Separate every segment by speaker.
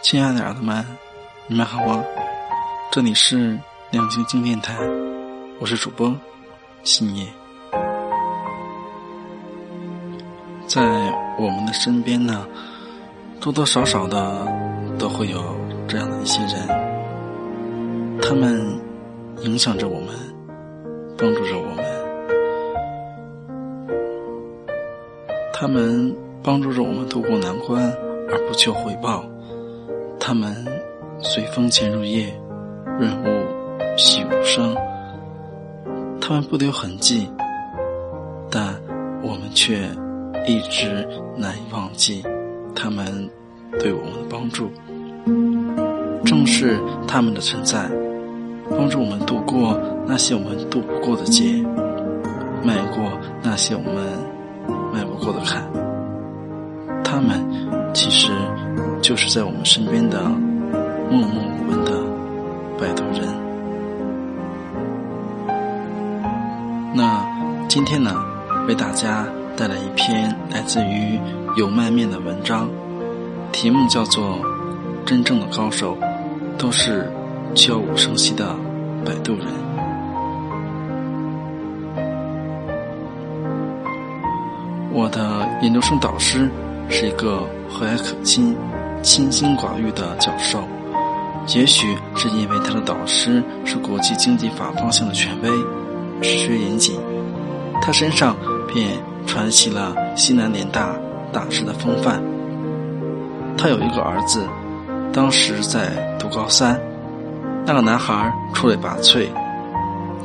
Speaker 1: 亲爱的耳朵们，你们好吗！这里是亮晶晶电台，我是主播新叶。在我们的身边呢，多多少少的都会有这样的一些人，他们影响着我们，帮助着我们，他们帮助着我们渡过难关而不求回报。他们随风潜入夜，润物细无声。他们不留痕迹，但我们却一直难以忘记他们对我们的帮助。正是他们的存在，帮助我们度过那些我们渡不过的劫，迈过那些我们过的坎。他们其实。就是在我们身边的默默无闻的摆渡人。那今天呢，为大家带来一篇来自于有麦面的文章，题目叫做《真正的高手都是悄无声息的摆渡人》。我的研究生导师是一个和蔼可亲。清心寡欲的教授，也许是因为他的导师是国际经济法方向的权威，学严谨，他身上便传习了西南联大大师的风范。他有一个儿子，当时在读高三，那个男孩出类拔萃，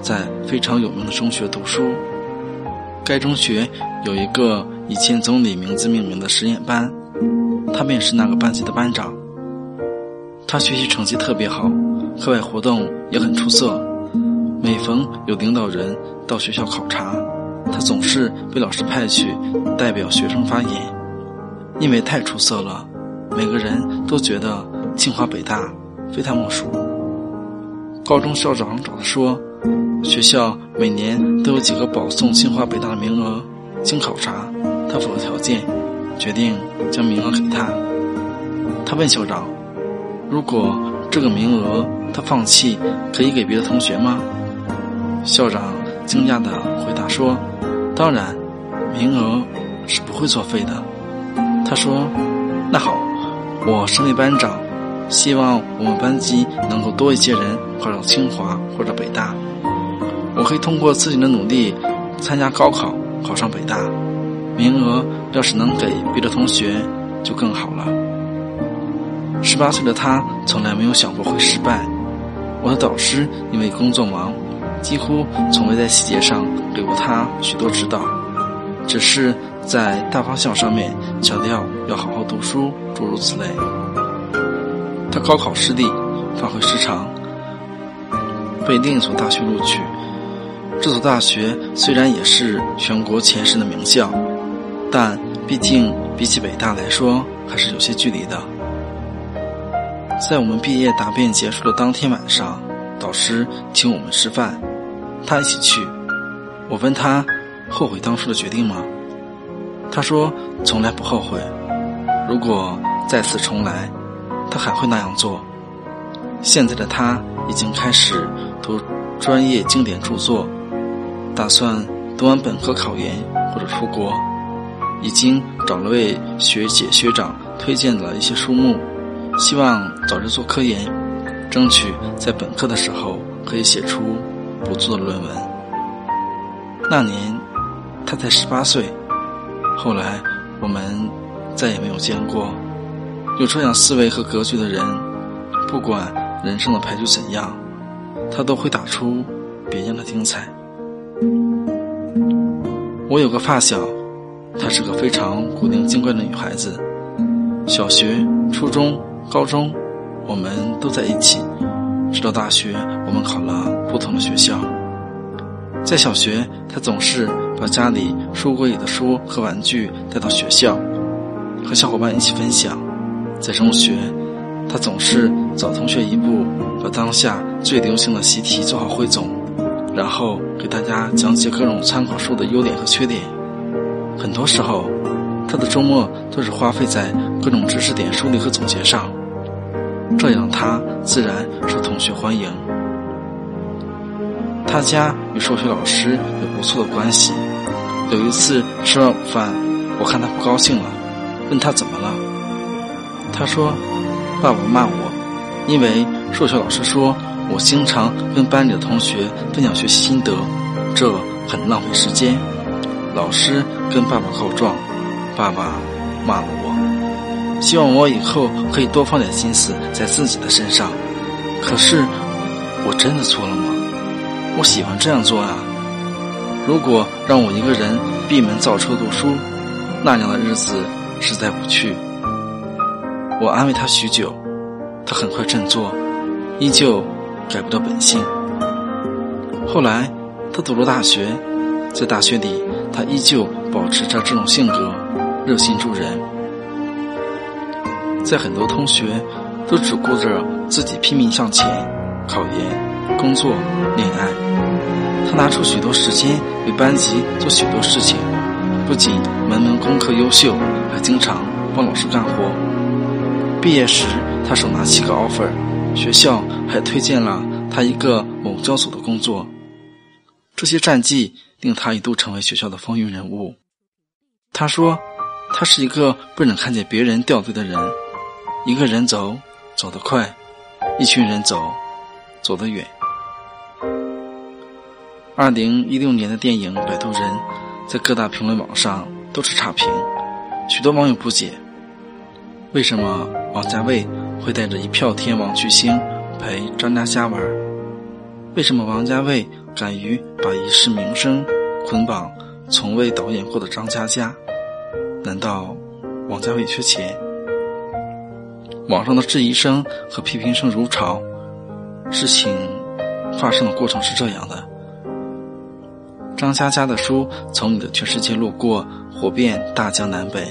Speaker 1: 在非常有名的中学读书。该中学有一个以前总理名字命名的实验班。他便是那个班级的班长。他学习成绩特别好，课外活动也很出色。每逢有领导人到学校考察，他总是被老师派去代表学生发言。因为太出色了，每个人都觉得清华北大非他莫属。高中校长找他说，学校每年都有几个保送清华北大的名额，经考察，他符合条件。决定将名额给他。他问校长：“如果这个名额他放弃，可以给别的同学吗？”校长惊讶地回答说：“当然，名额是不会作废的。”他说：“那好，我身为班长，希望我们班级能够多一些人考上清华或者北大。我可以通过自己的努力参加高考，考上北大。”名额要是能给别的同学，就更好了。十八岁的他从来没有想过会失败。我的导师因为工作忙，几乎从未在细节上给过他许多指导，只是在大方向上面强调要好好读书，诸如此类。他高考失利，发挥失常，被另一所大学录取。这所大学虽然也是全国前十的名校。但毕竟比起北大来说，还是有些距离的。在我们毕业答辩结束的当天晚上，导师请我们吃饭，他一起去。我问他后悔当初的决定吗？他说从来不后悔。如果再次重来，他还会那样做。现在的他已经开始读专业经典著作，打算读完本科考研或者出国。已经找了位学姐学长推荐了一些书目，希望早日做科研，争取在本科的时候可以写出不错的论文。那年他才十八岁，后来我们再也没有见过。有这样思维和格局的人，不管人生的牌局怎样，他都会打出别样的精彩。我有个发小。她是个非常古灵精怪的女孩子。小学、初中、高中，我们都在一起。直到大学，我们考了不同的学校。在小学，她总是把家里书柜里的书和玩具带到学校，和小伙伴一起分享。在中学，她总是早同学一步，把当下最流行的习题做好汇总，然后给大家讲解各种参考书的优点和缺点。很多时候，他的周末都是花费在各种知识点梳理和总结上，这样他自然受同学欢迎。他家与数学老师有不错的关系。有一次吃完午饭，我看他不高兴了，问他怎么了。他说：“爸爸骂我，因为数学老师说我经常跟班里的同学分享学习心得，这很浪费时间。老师跟爸爸告状，爸爸骂了我，希望我以后可以多放点心思在自己的身上。可是我真的错了吗？我喜欢这样做啊。如果让我一个人闭门造车读书，那样的日子实在不去。”我安慰他许久，他很快振作，依旧改不掉本性。后来他读了大学，在大学里，他依旧保持着这种性格，热心助人。在很多同学都只顾着自己拼命向前，考研、工作、恋爱，他拿出许多时间为班级做许多事情，不仅门门功课优秀，还经常帮老师干活。毕业时，他手拿七个 offer，学校还推荐了他一个某交所的工作。这些战绩令他一度成为学校的风云人物。他说：“他是一个不忍看见别人掉队的人，一个人走走得快，一群人走走得远。”二零一六年的电影《摆渡人》在各大评论网上都是差评，许多网友不解。为什么王家卫会带着一票天王巨星陪张嘉佳玩？为什么王家卫敢于把一世名声捆绑从未导演过的张嘉佳？难道王家卫缺钱？网上的质疑声和批评声如潮。事情发生的过程是这样的：张嘉佳的书从你的全世界路过，火遍大江南北。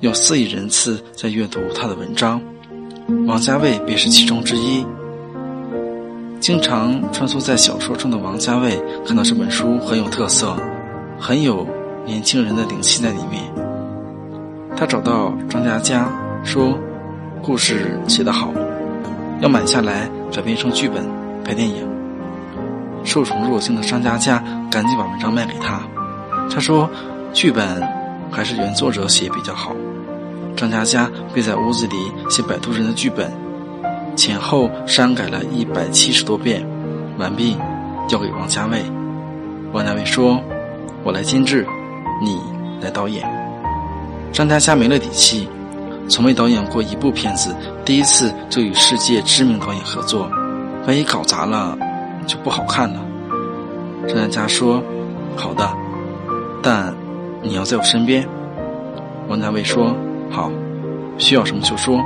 Speaker 1: 有四亿人次在阅读他的文章，王家卫便是其中之一。经常穿梭在小说中的王家卫看到这本书很有特色，很有年轻人的灵气在里面。他找到张嘉佳说：“故事写得好，要买下来改编成剧本拍电影。”受宠若惊的张嘉佳赶紧把文章卖给他。他说：“剧本还是原作者写比较好。”张嘉佳便在屋子里写《摆渡人》的剧本，前后删改了一百七十多遍，完毕，交给王家卫。王家卫说：“我来监制，你来导演。”张嘉佳没了底气，从未导演过一部片子，第一次就与世界知名导演合作，万一搞砸了，就不好看了。张嘉佳说：“好的，但你要在我身边。”王家卫说。好，需要什么就说。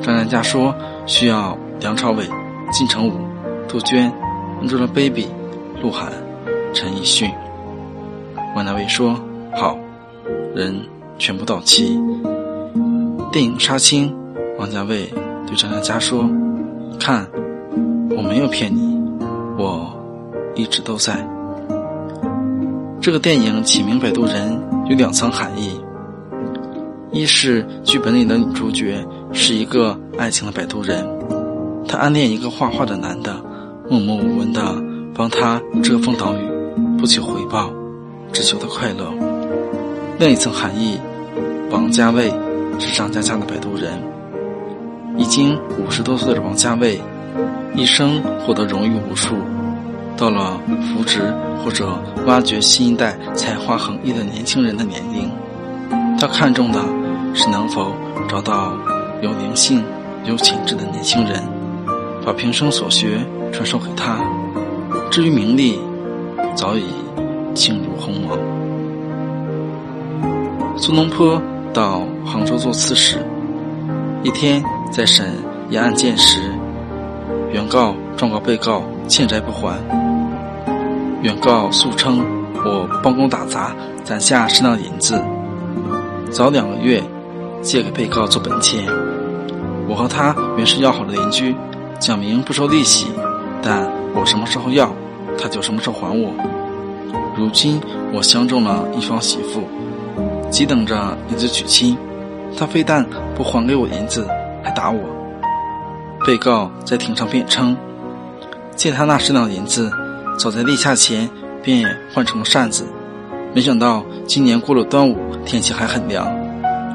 Speaker 1: 张嘉佳说需要梁朝伟、金城武、杜鹃、Angelababy、鹿晗、陈奕迅。王家卫说好，人全部到齐。电影杀青，王家卫对张嘉佳说：“看，我没有骗你，我一直都在。”这个电影起名《摆渡人》有两层含义。一是剧本里的女主角是一个爱情的摆渡人，她暗恋一个画画的男的，默默无闻的帮他遮风挡雨，不求回报，只求他快乐。另一层含义，王家卫是张嘉佳的摆渡人。已经五十多岁的王家卫，一生获得荣誉无数，到了扶植或者挖掘新一代才华横溢的年轻人的年龄，他看中的。是能否找到有灵性、有潜质的年轻人，把平生所学传授给他。至于名利，早已轻如鸿毛。苏东坡到杭州做刺史，一天在审一案件时，原告状告被告欠债不还，原告诉称：“我帮工打杂攒下十两银子，早两个月。”借给被告做本钱，我和他原是要好的邻居，讲明不收利息，但我什么时候要，他就什么时候还我。如今我相中了一房媳妇，急等着银子娶亲，他非但不还给我银子，还打我。被告在庭上辩称，借他那十两银子，早在立夏前便换成了扇子，没想到今年过了端午，天气还很凉，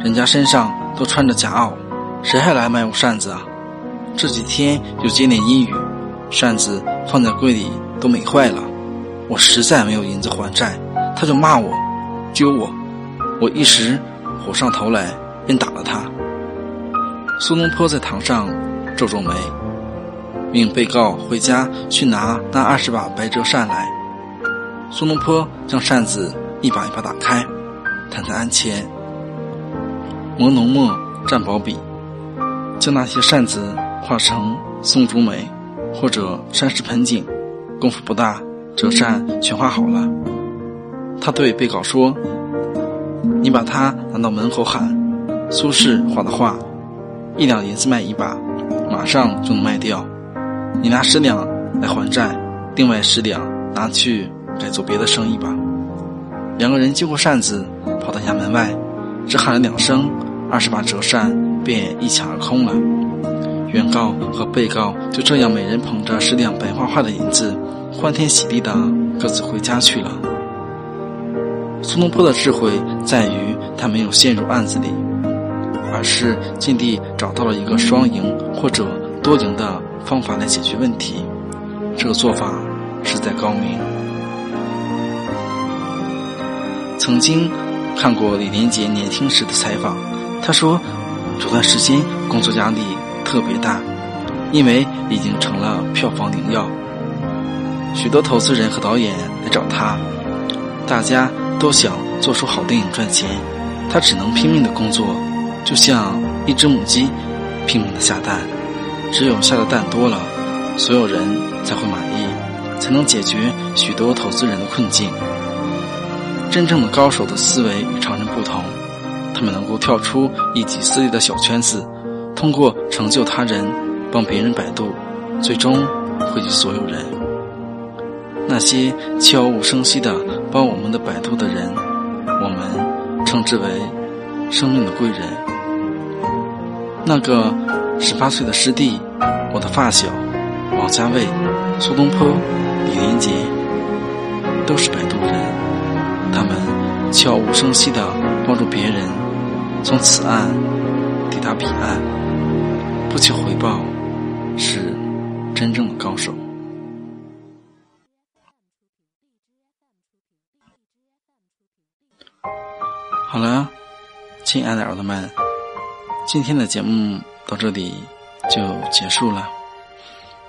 Speaker 1: 人家身上都穿着夹袄，谁还来买我扇子啊？这几天又接连阴雨，扇子放在柜里都美坏了，我实在没有银子还债，他就骂我，揪我，我一时火上头来，便打了他。苏东坡在堂上皱皱眉，命被告回家去拿那二十把白折扇来。苏东坡将扇子一把一把打开，摊在案前，磨浓墨，蘸薄笔，将那些扇子。画成松竹梅，或者山石盆景，功夫不大，折扇全画好了。他对被告说：“你把它拿到门口喊，苏轼画的画，一两银子卖一把，马上就能卖掉。你拿十两来还债，另外十两拿去改做别的生意吧。”两个人接过扇子，跑到衙门外，只喊了两声，二十把折扇便一抢而空了。原告和被告就这样每人捧着十两白花花的银子，欢天喜地的各自回家去了。苏东坡的智慧在于他没有陷入案子里，而是尽力找到了一个双赢或者多赢的方法来解决问题。这个做法实在高明。曾经看过李连杰年轻时的采访，他说这段时间工作压力。特别大，因为已经成了票房灵药。许多投资人和导演来找他，大家都想做出好电影赚钱，他只能拼命的工作，就像一只母鸡拼命的下蛋。只有下的蛋多了，所有人才会满意，才能解决许多投资人的困境。真正的高手的思维与常人不同，他们能够跳出一己私利的小圈子。通过成就他人，帮别人摆渡，最终惠及所有人。那些悄无声息的帮我们的摆渡的人，我们称之为生命的贵人。那个十八岁的师弟，我的发小王家卫、苏东坡、李连杰，都是摆渡人。他们悄无声息的帮助别人从此岸抵达彼岸。不求回报，是真正的高手。好了，亲爱的耳朵们，今天的节目到这里就结束了。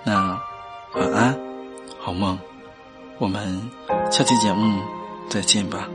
Speaker 1: 那晚安，好梦，我们下期节目再见吧。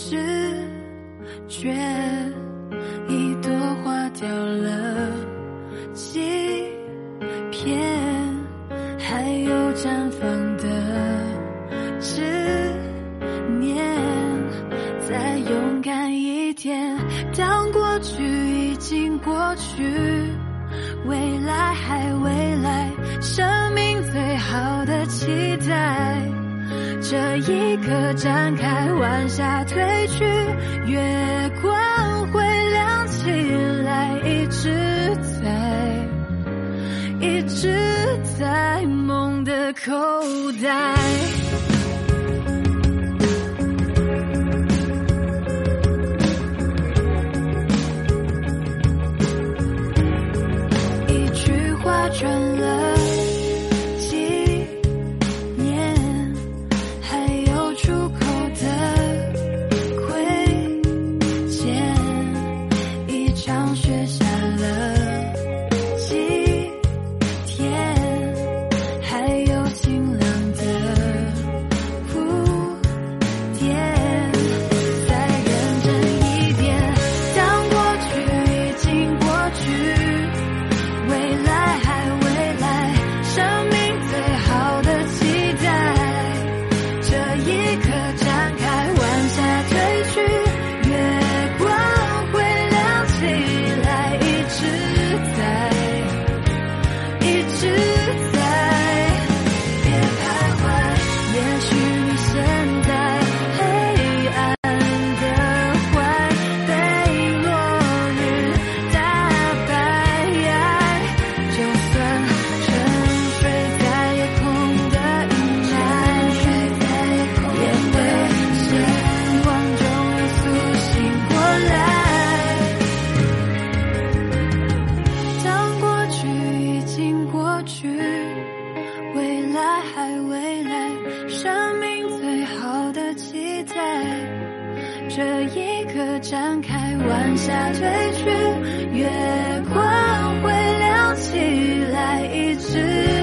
Speaker 2: 直觉一朵花掉了几片还有绽放的执念再勇敢一点当过去已经过去未来还未来生命最好的期待。这一刻展开，晚霞褪去，月光会亮起来，一直在，一直在梦的口袋。大海未来生命最好的期待。这一刻展开晚霞褪去月光会亮起来一直